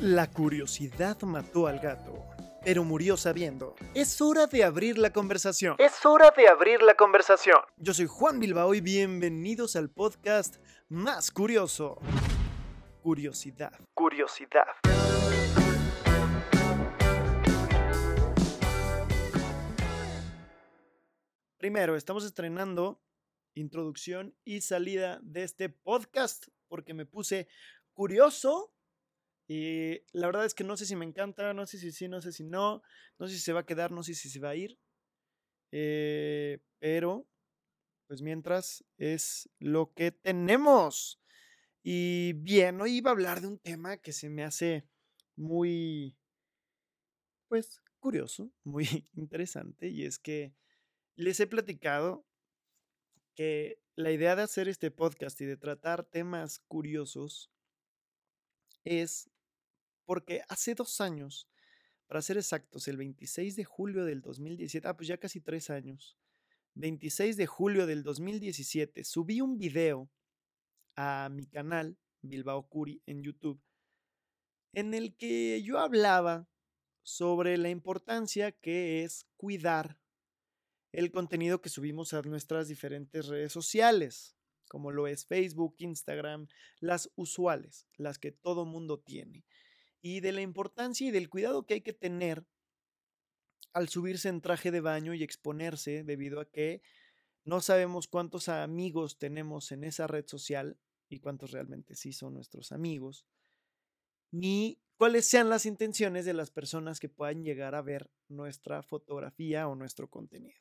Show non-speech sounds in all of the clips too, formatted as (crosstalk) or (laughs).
La curiosidad mató al gato, pero murió sabiendo. Es hora de abrir la conversación. Es hora de abrir la conversación. Yo soy Juan Bilbao y bienvenidos al podcast más curioso. Curiosidad. Curiosidad. Primero, estamos estrenando introducción y salida de este podcast porque me puse curioso y la verdad es que no sé si me encanta, no sé si sí, no sé si no, no sé si se va a quedar, no sé si se va a ir. Eh, pero, pues mientras es lo que tenemos. Y bien, hoy iba a hablar de un tema que se me hace muy, pues, curioso, (laughs) muy interesante. Y es que les he platicado que la idea de hacer este podcast y de tratar temas curiosos es porque hace dos años, para ser exactos, el 26 de julio del 2017, ah, pues ya casi tres años, 26 de julio del 2017, subí un video a mi canal, Bilbao Curi, en YouTube, en el que yo hablaba sobre la importancia que es cuidar el contenido que subimos a nuestras diferentes redes sociales, como lo es Facebook, Instagram, las usuales, las que todo mundo tiene y de la importancia y del cuidado que hay que tener al subirse en traje de baño y exponerse debido a que no sabemos cuántos amigos tenemos en esa red social y cuántos realmente sí son nuestros amigos, ni cuáles sean las intenciones de las personas que puedan llegar a ver nuestra fotografía o nuestro contenido.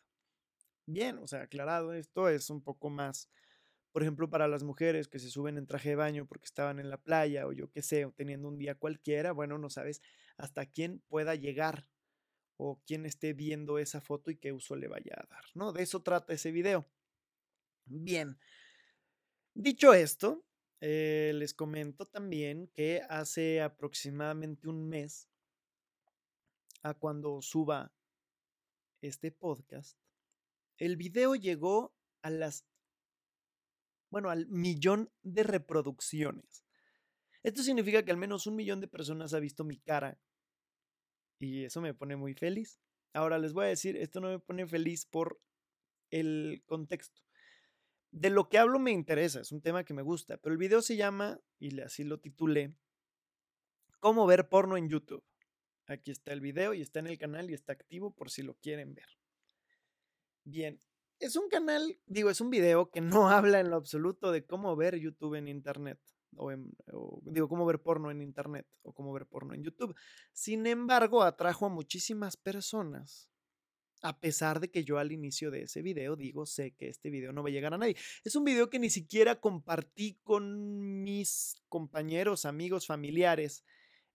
Bien, o sea, aclarado, esto es un poco más por ejemplo, para las mujeres que se suben en traje de baño porque estaban en la playa o yo qué sé, o teniendo un día cualquiera, bueno, no sabes hasta quién pueda llegar o quién esté viendo esa foto y qué uso le vaya a dar, ¿no? De eso trata ese video. Bien, dicho esto, eh, les comento también que hace aproximadamente un mes a cuando suba este podcast, el video llegó a las bueno, al millón de reproducciones. Esto significa que al menos un millón de personas ha visto mi cara. Y eso me pone muy feliz. Ahora les voy a decir, esto no me pone feliz por el contexto. De lo que hablo me interesa, es un tema que me gusta, pero el video se llama, y así lo titulé, ¿Cómo ver porno en YouTube? Aquí está el video y está en el canal y está activo por si lo quieren ver. Bien, es un canal, digo, es un video que no (laughs) habla en lo absoluto de cómo ver YouTube en Internet. O, digo, cómo ver porno en Internet o cómo ver porno en YouTube. Sin embargo, atrajo a muchísimas personas. A pesar de que yo al inicio de ese video digo, sé que este video no va a llegar a nadie. Es un video que ni siquiera compartí con mis compañeros, amigos, familiares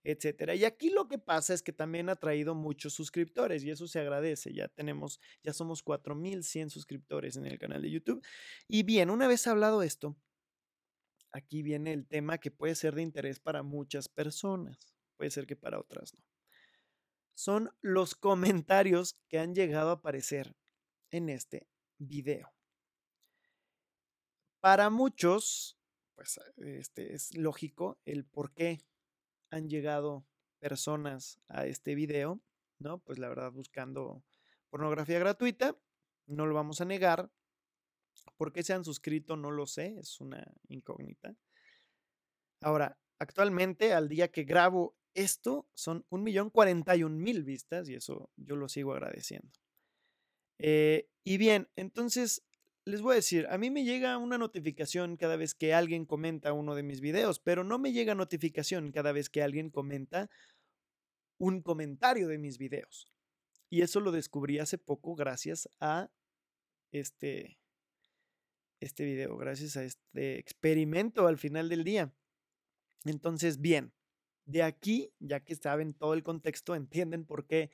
etcétera. Y aquí lo que pasa es que también ha traído muchos suscriptores y eso se agradece. Ya tenemos, ya somos 4100 suscriptores en el canal de YouTube. Y bien, una vez hablado esto, aquí viene el tema que puede ser de interés para muchas personas, puede ser que para otras no. Son los comentarios que han llegado a aparecer en este video. Para muchos, pues este es lógico el por qué han llegado personas a este video, ¿no? Pues la verdad buscando pornografía gratuita, no lo vamos a negar. ¿Por qué se han suscrito? No lo sé, es una incógnita. Ahora, actualmente, al día que grabo esto, son 1.041.000 vistas y eso yo lo sigo agradeciendo. Eh, y bien, entonces les voy a decir, a mí me llega una notificación cada vez que alguien comenta uno de mis videos, pero no me llega notificación cada vez que alguien comenta un comentario de mis videos. Y eso lo descubrí hace poco gracias a este, este video, gracias a este experimento al final del día. Entonces, bien, de aquí, ya que saben todo el contexto, entienden por qué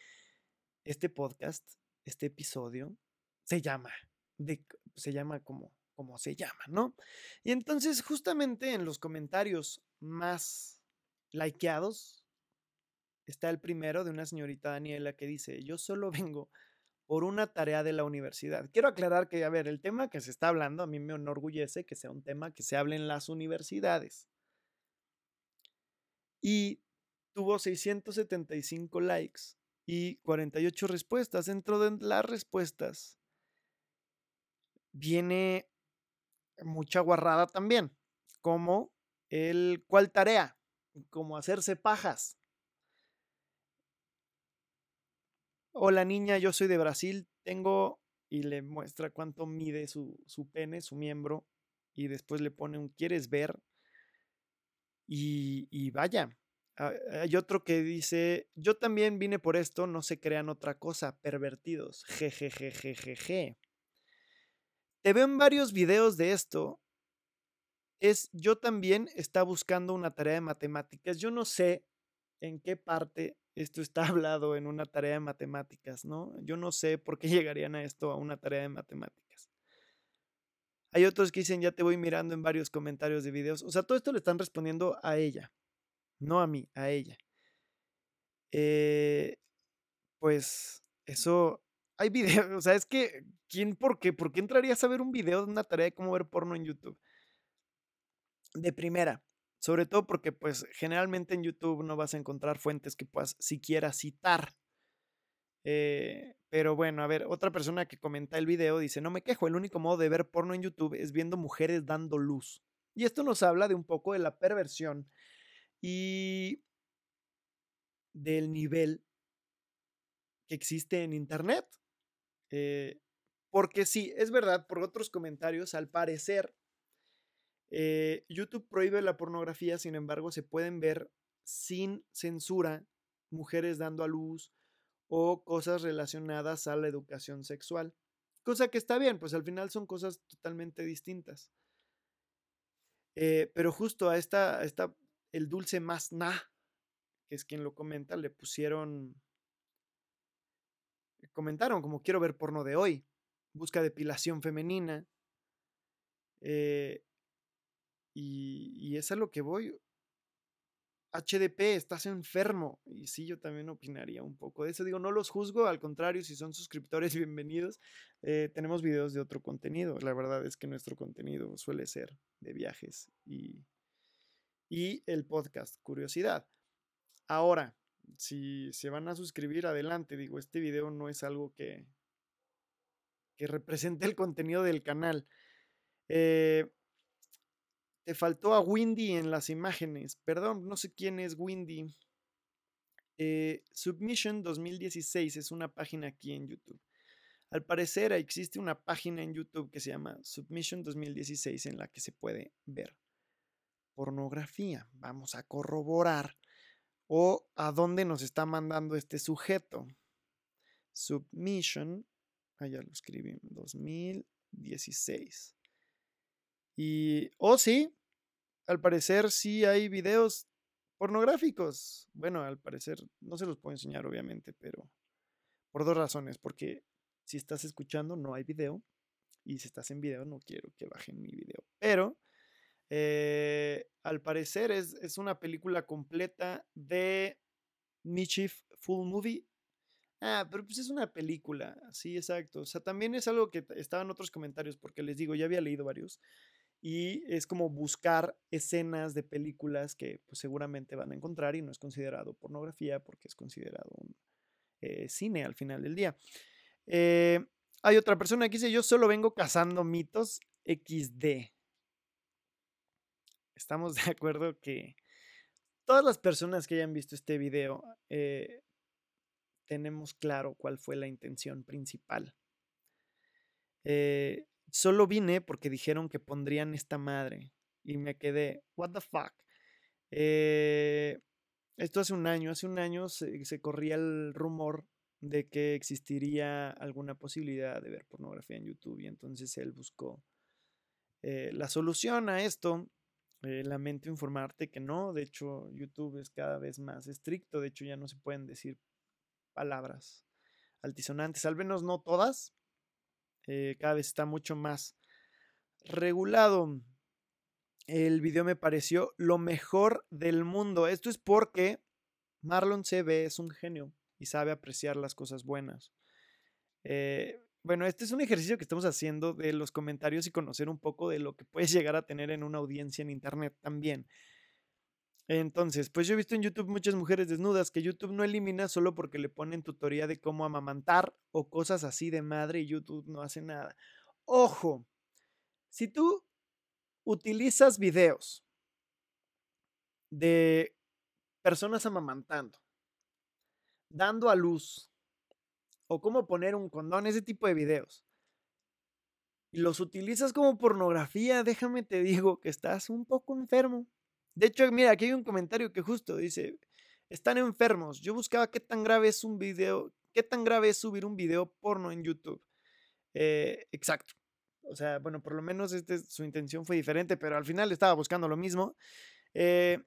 este podcast, este episodio, se llama se llama como, como se llama, ¿no? Y entonces justamente en los comentarios más likeados está el primero de una señorita Daniela que dice, yo solo (laughs) vengo por una tarea de la universidad. Quiero aclarar que, a ver, el tema que se está hablando a mí me enorgullece que sea un tema que se hable en las universidades. Y tuvo 675 likes y 48 respuestas. Dentro de las respuestas viene mucha guarrada también, como el cuál tarea, como hacerse pajas. Hola niña, yo soy de Brasil, tengo y le muestra cuánto mide su, su pene, su miembro, y después le pone un ¿quieres ver? Y, y vaya, hay otro que dice, yo también vine por esto, no se crean otra cosa, pervertidos. Jejejejeje. Te veo en varios videos de esto. Es, yo también está buscando una tarea de matemáticas. Yo no sé en qué parte esto está (laughs) hablado en una tarea de matemáticas, ¿no? Yo no sé por qué (laughs) llegarían a esto, a una tarea de matemáticas. Hay otros que dicen, ya te voy mirando en varios comentarios de videos. O sea, todo esto le están respondiendo a ella. No a mí, a ella. Eh, pues eso, hay videos, (laughs) o sea, es que, ¿quién por qué? ¿Por qué entrarías a ver un video de una tarea de cómo ver porno en YouTube? De primera, sobre todo porque pues generalmente en YouTube no vas a encontrar fuentes que puedas siquiera citar. Eh, pero bueno, a ver, otra persona que comenta el video dice, no me quejo, el único modo de ver porno en YouTube es viendo mujeres dando luz. Y esto nos habla de un poco de la perversión y del nivel que existe en Internet. Eh, porque sí, es verdad, por otros comentarios, al parecer, eh, YouTube prohíbe la pornografía, sin embargo, se pueden ver sin censura mujeres dando a luz o cosas relacionadas a la educación sexual. Cosa que está bien, pues al final son cosas totalmente distintas. Eh, pero justo a esta, a esta el dulce más na, que es quien lo comenta, le pusieron, comentaron como quiero ver porno de hoy, busca depilación femenina, eh, y, es a lo que voy. HDP, estás enfermo. Y sí, yo también opinaría un poco de eso. Digo, no los juzgo, al contrario, si son suscriptores, (laughs) bienvenidos. Eh, tenemos videos de otro contenido. La verdad es que nuestro contenido suele ser de viajes y y el podcast Curiosidad. Ahora, si se van a suscribir, adelante. Digo, este video no es algo que, que represente el contenido del canal. Eh, te faltó a Windy en las imágenes. Perdón, no sé quién es Windy. Eh, Submission 2016 es una página aquí en YouTube. Al parecer existe una página en YouTube que se llama Submission 2016 en la que se puede ver pornografía. Vamos a corroborar o a dónde nos está mandando este sujeto. Submission, allá ah, lo escribí, 2016. Y, oh sí, al parecer sí hay videos pornográficos. Bueno, al parecer no se los puedo enseñar obviamente, pero por dos razones. Porque si estás escuchando no hay video y si estás en video no quiero que bajen mi video. Pero eh, al parecer es, una película completa de Mischief Full Movie. Ah, pero pues es una película, sí, exacto. O sea, también es algo que estaba en otros comentarios, porque les digo, ya había leído varios. Y es como buscar escenas de películas que pues, seguramente van a encontrar y no es considerado pornografía porque es considerado un eh, cine al final del día. Eh, hay otra persona que dice, yo solo vengo cazando mitos XD estamos de acuerdo que todas las personas que hayan visto este video eh, tenemos claro cuál fue la intención principal. Eh, solo vine porque dijeron que pondrían esta madre y me quedé, what the fuck. Eh, esto hace un año, hace un año se, corría el rumor de que existiría alguna posibilidad de ver pornografía en YouTube y entonces él buscó la solución a esto eh, lamento informarte que no, de hecho YouTube es cada vez más estricto, de hecho ya no se pueden decir palabras altisonantes, al menos no todas, eh, cada vez está mucho más regulado. El video me pareció lo mejor del mundo. Esto es porque Marlon CB es un genio y sabe apreciar las cosas buenas. Eh, bueno, este es un ejercicio que estamos haciendo de los comentarios y conocer un poco de lo que puedes llegar a tener en una audiencia en Internet también. Entonces, pues yo he visto en YouTube muchas mujeres desnudas que YouTube no elimina solo porque le ponen tutoría de cómo amamantar o cosas así de madre y YouTube no hace nada. Ojo, si tú utilizas videos de personas amamantando, dando a luz, o cómo poner un condón, ese tipo de videos, y los utilizas como pornografía, déjame te digo que estás un poco enfermo. De hecho, mira, aquí hay un comentario que justo dice, están enfermos. Yo buscaba qué tan grave es un video, qué tan grave es subir un video porno en YouTube. Eh, exacto. O sea, bueno, por lo menos este, su intención fue diferente, pero al final estaba buscando lo mismo. Eh,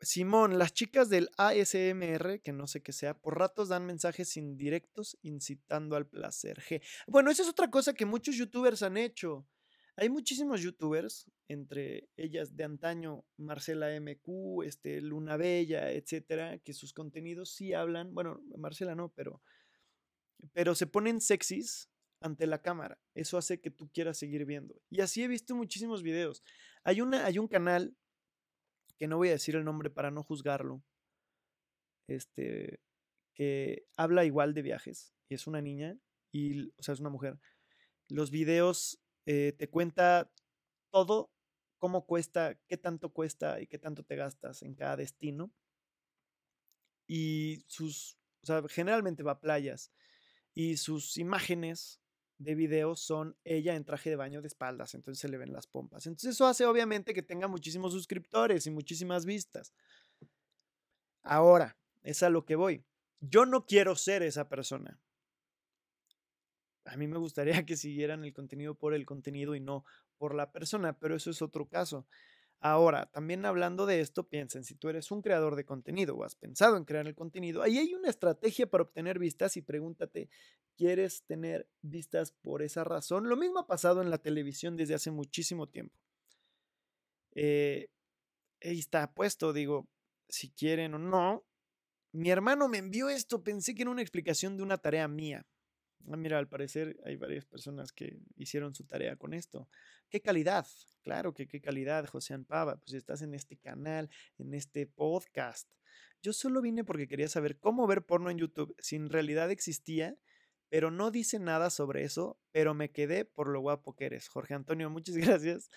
Simón, las chicas del ASMR, que no sé qué sea, por ratos dan mensajes indirectos incitando al placer. G. Bueno, esa es otra cosa que muchos youtubers han hecho. Hay muchísimos youtubers, entre ellas de antaño, Marcela MQ, este, Luna Bella, etcétera, que sus contenidos sí hablan, bueno, Marcela no, pero, pero se ponen sexys ante la cámara. Eso hace que tú quieras seguir viendo. Y así he visto muchísimos videos. Hay, una, hay un canal que no voy a decir el nombre para no juzgarlo, este, que habla igual de viajes, y es una niña, y, o sea, es una mujer. Los videos eh, te cuenta todo, cómo cuesta, qué tanto cuesta y qué tanto te gastas en cada destino. Y sus, o sea, generalmente va a playas, y sus imágenes de videos son ella en traje de baño de espaldas, entonces se le ven las pompas. Entonces eso hace obviamente que tenga muchísimos suscriptores y muchísimas vistas. Ahora, es a lo que voy. Yo no quiero ser esa persona. A mí me gustaría (laughs) que siguieran el contenido por el contenido y no por la persona, pero eso es otro caso. Ahora, también hablando de esto, piensen, si tú eres un creador de contenido o has pensado en crear el contenido, ahí hay una estrategia para obtener vistas y pregúntate, ¿quieres tener vistas por esa razón? Lo mismo ha pasado en la televisión desde hace muchísimo tiempo. Eh, ahí está puesto, digo, si quieren o no. Mi hermano me envió esto, pensé que era una explicación de una tarea mía. Ah, mira, al parecer hay varias personas que hicieron su tarea con esto. ¿Qué calidad? Claro que qué calidad, José Ampava. Pues estás en este canal, en este podcast. Yo solo vine porque quería saber cómo ver porno en YouTube si en realidad existía, pero no dice nada sobre eso, pero me quedé por lo guapo que eres. Jorge Antonio, muchas (laughs) gracias.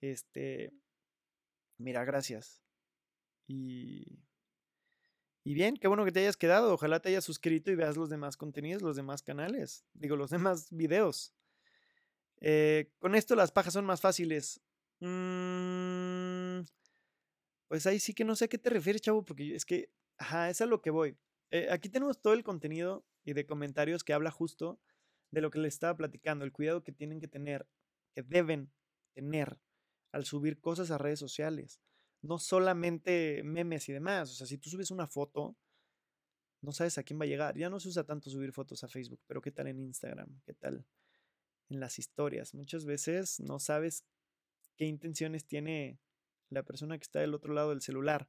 Este, mira, gracias. Y y bien, qué bueno que te hayas quedado. Ojalá te hayas suscrito y veas los demás contenidos, los demás canales. Digo, los demás videos. Eh, con esto las pajas son más fáciles. Mm, pues ahí sí que no sé a qué te refieres, chavo, porque es que, ajá, es a lo que voy. Eh, aquí tenemos todo el contenido y de comentarios que habla justo de lo que les estaba platicando, el cuidado que tienen que tener, que deben tener al subir cosas a redes sociales no solamente memes y demás. O sea, si tú subes una foto, no sabes a quién va a llegar. Ya no se usa tanto subir fotos a Facebook, pero ¿qué tal en Instagram? ¿Qué tal en las historias? Muchas veces no sabes qué intenciones tiene la persona que está del otro lado del celular.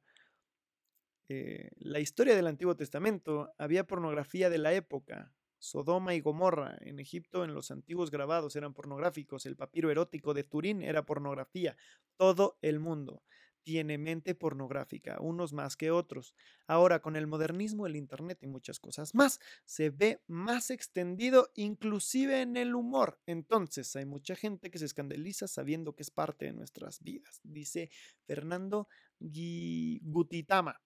Eh, la historia del Antiguo Testamento, había pornografía de la época. Sodoma y Gomorra en Egipto en los antiguos grabados eran pornográficos, el papiro erótico de Turín era pornografía, todo el mundo tiene mente pornográfica, unos más que otros. Ahora, con el modernismo, el Internet y muchas cosas más, se ve más extendido inclusive en el humor. Entonces, hay mucha gente que se escandaliza sabiendo que es parte de nuestras vidas, dice Fernando Gutitama.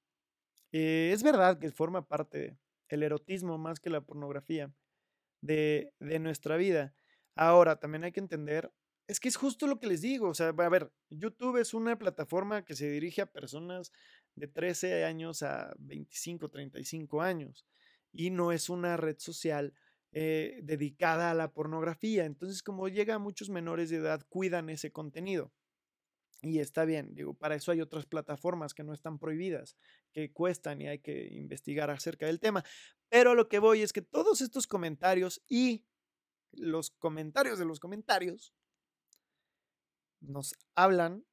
Eh, es verdad que forma parte el erotismo más que la pornografía de, de nuestra vida. Ahora, también hay que entender es que es justo lo que les digo. O sea, a ver, YouTube es una plataforma que se dirige a personas de 13 años a 25, 35 años. Y no es una red social eh, dedicada a la pornografía. Entonces, como llega a muchos menores de edad, cuidan ese contenido. Y está bien, digo, para eso hay otras plataformas que no están prohibidas, que cuestan y hay que investigar acerca del tema. Pero lo que voy es que todos estos comentarios y los comentarios de los comentarios nos hablan.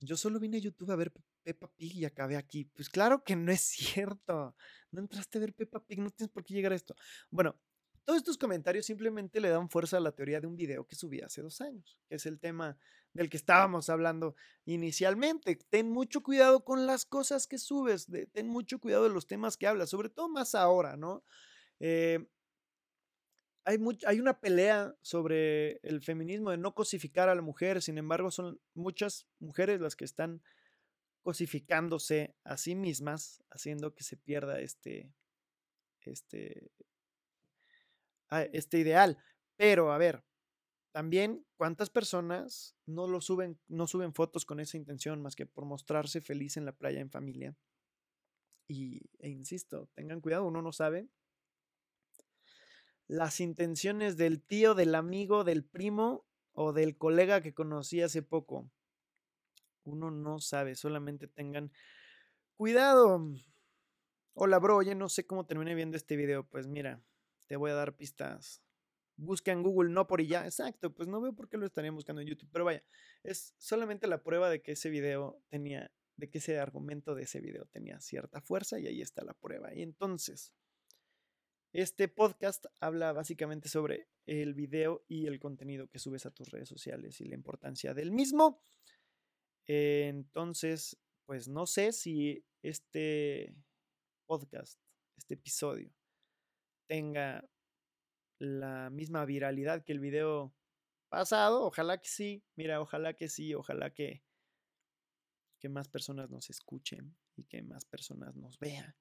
Yo solo vine a YouTube a ver Peppa Pig y acabé aquí. Pues claro que no es (laughs) cierto. No entraste a ver Peppa Pig, no tienes por qué llegar a esto. Bueno, todos estos comentarios simplemente le dan fuerza a la teoría de un video que subí hace dos años, que es el tema del que estábamos hablando inicialmente. Ten mucho cuidado con las cosas que subes, ten mucho cuidado de los temas que hablas, sobre todo más ahora, ¿no? Eh, hay, hay una pelea sobre el feminismo de no cosificar a la mujer, sin embargo son muchas mujeres las que están cosificándose a sí mismas, haciendo que se pierda este, este, ah, este ideal. Pero, a ver, también cuántas personas no lo suben, no suben fotos con esa intención más que por mostrarse feliz en la playa en familia. Y, e insisto, tengan cuidado, uno no sabe las intenciones del tío, del amigo, del primo o del colega que conocí hace poco. Uno no sabe, solamente tengan cuidado. Hola, bro, oye, no sé cómo terminé viendo este video. Pues mira, te voy a dar pistas. Busca en Google no por y ya. Exacto, pues no veo por qué lo estarían buscando en YouTube. Pero vaya, es solamente la prueba de que ese video tenía, de que ese argumento de ese video tenía cierta fuerza y ahí está la prueba. Y entonces, este podcast habla básicamente sobre el video y el contenido que subes a tus redes sociales y la importancia del mismo. entonces, pues no sé si este podcast, este episodio, tenga la misma viralidad que el video pasado. Ojalá que sí. Mira, ojalá que sí. Ojalá que, que más personas nos escuchen y que más personas nos vean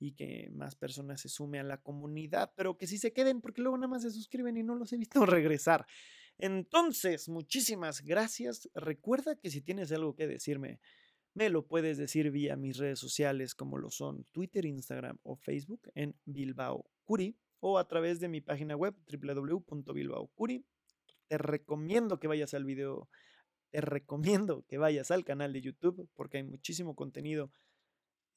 y que más personas se sumen a la comunidad, pero que sí se queden porque luego nada más se suscriben y no los he visto (laughs) regresar. Entonces, muchísimas gracias. Recuerda que si tienes algo que decirme, me lo puedes decir vía mis redes sociales como lo son Twitter, Instagram o Facebook en Bilbao Curi o a través de mi página web www.bilbaocuri. Te recomiendo que vayas al video, te recomiendo que vayas al canal de YouTube porque hay muchísimo contenido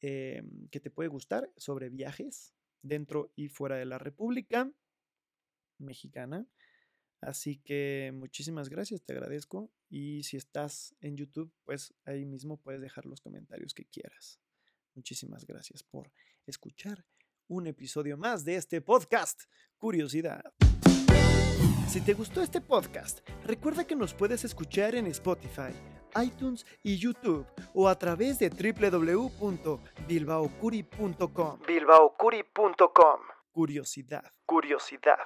Em, que te puede gustar sobre viajes dentro y fuera de la República Mexicana. Así que muchísimas gracias, te agradezco. Y si estás en YouTube, pues ahí mismo puedes dejar los comentarios que quieras. Muchísimas gracias por escuchar un episodio más de este podcast. Curiosidad. Si te gustó este podcast, recuerda que nos puedes escuchar en Spotify iTunes y YouTube o a través de www.bilbaocuri.com. Bilbaocuri.com. Curiosidad. Curiosidad.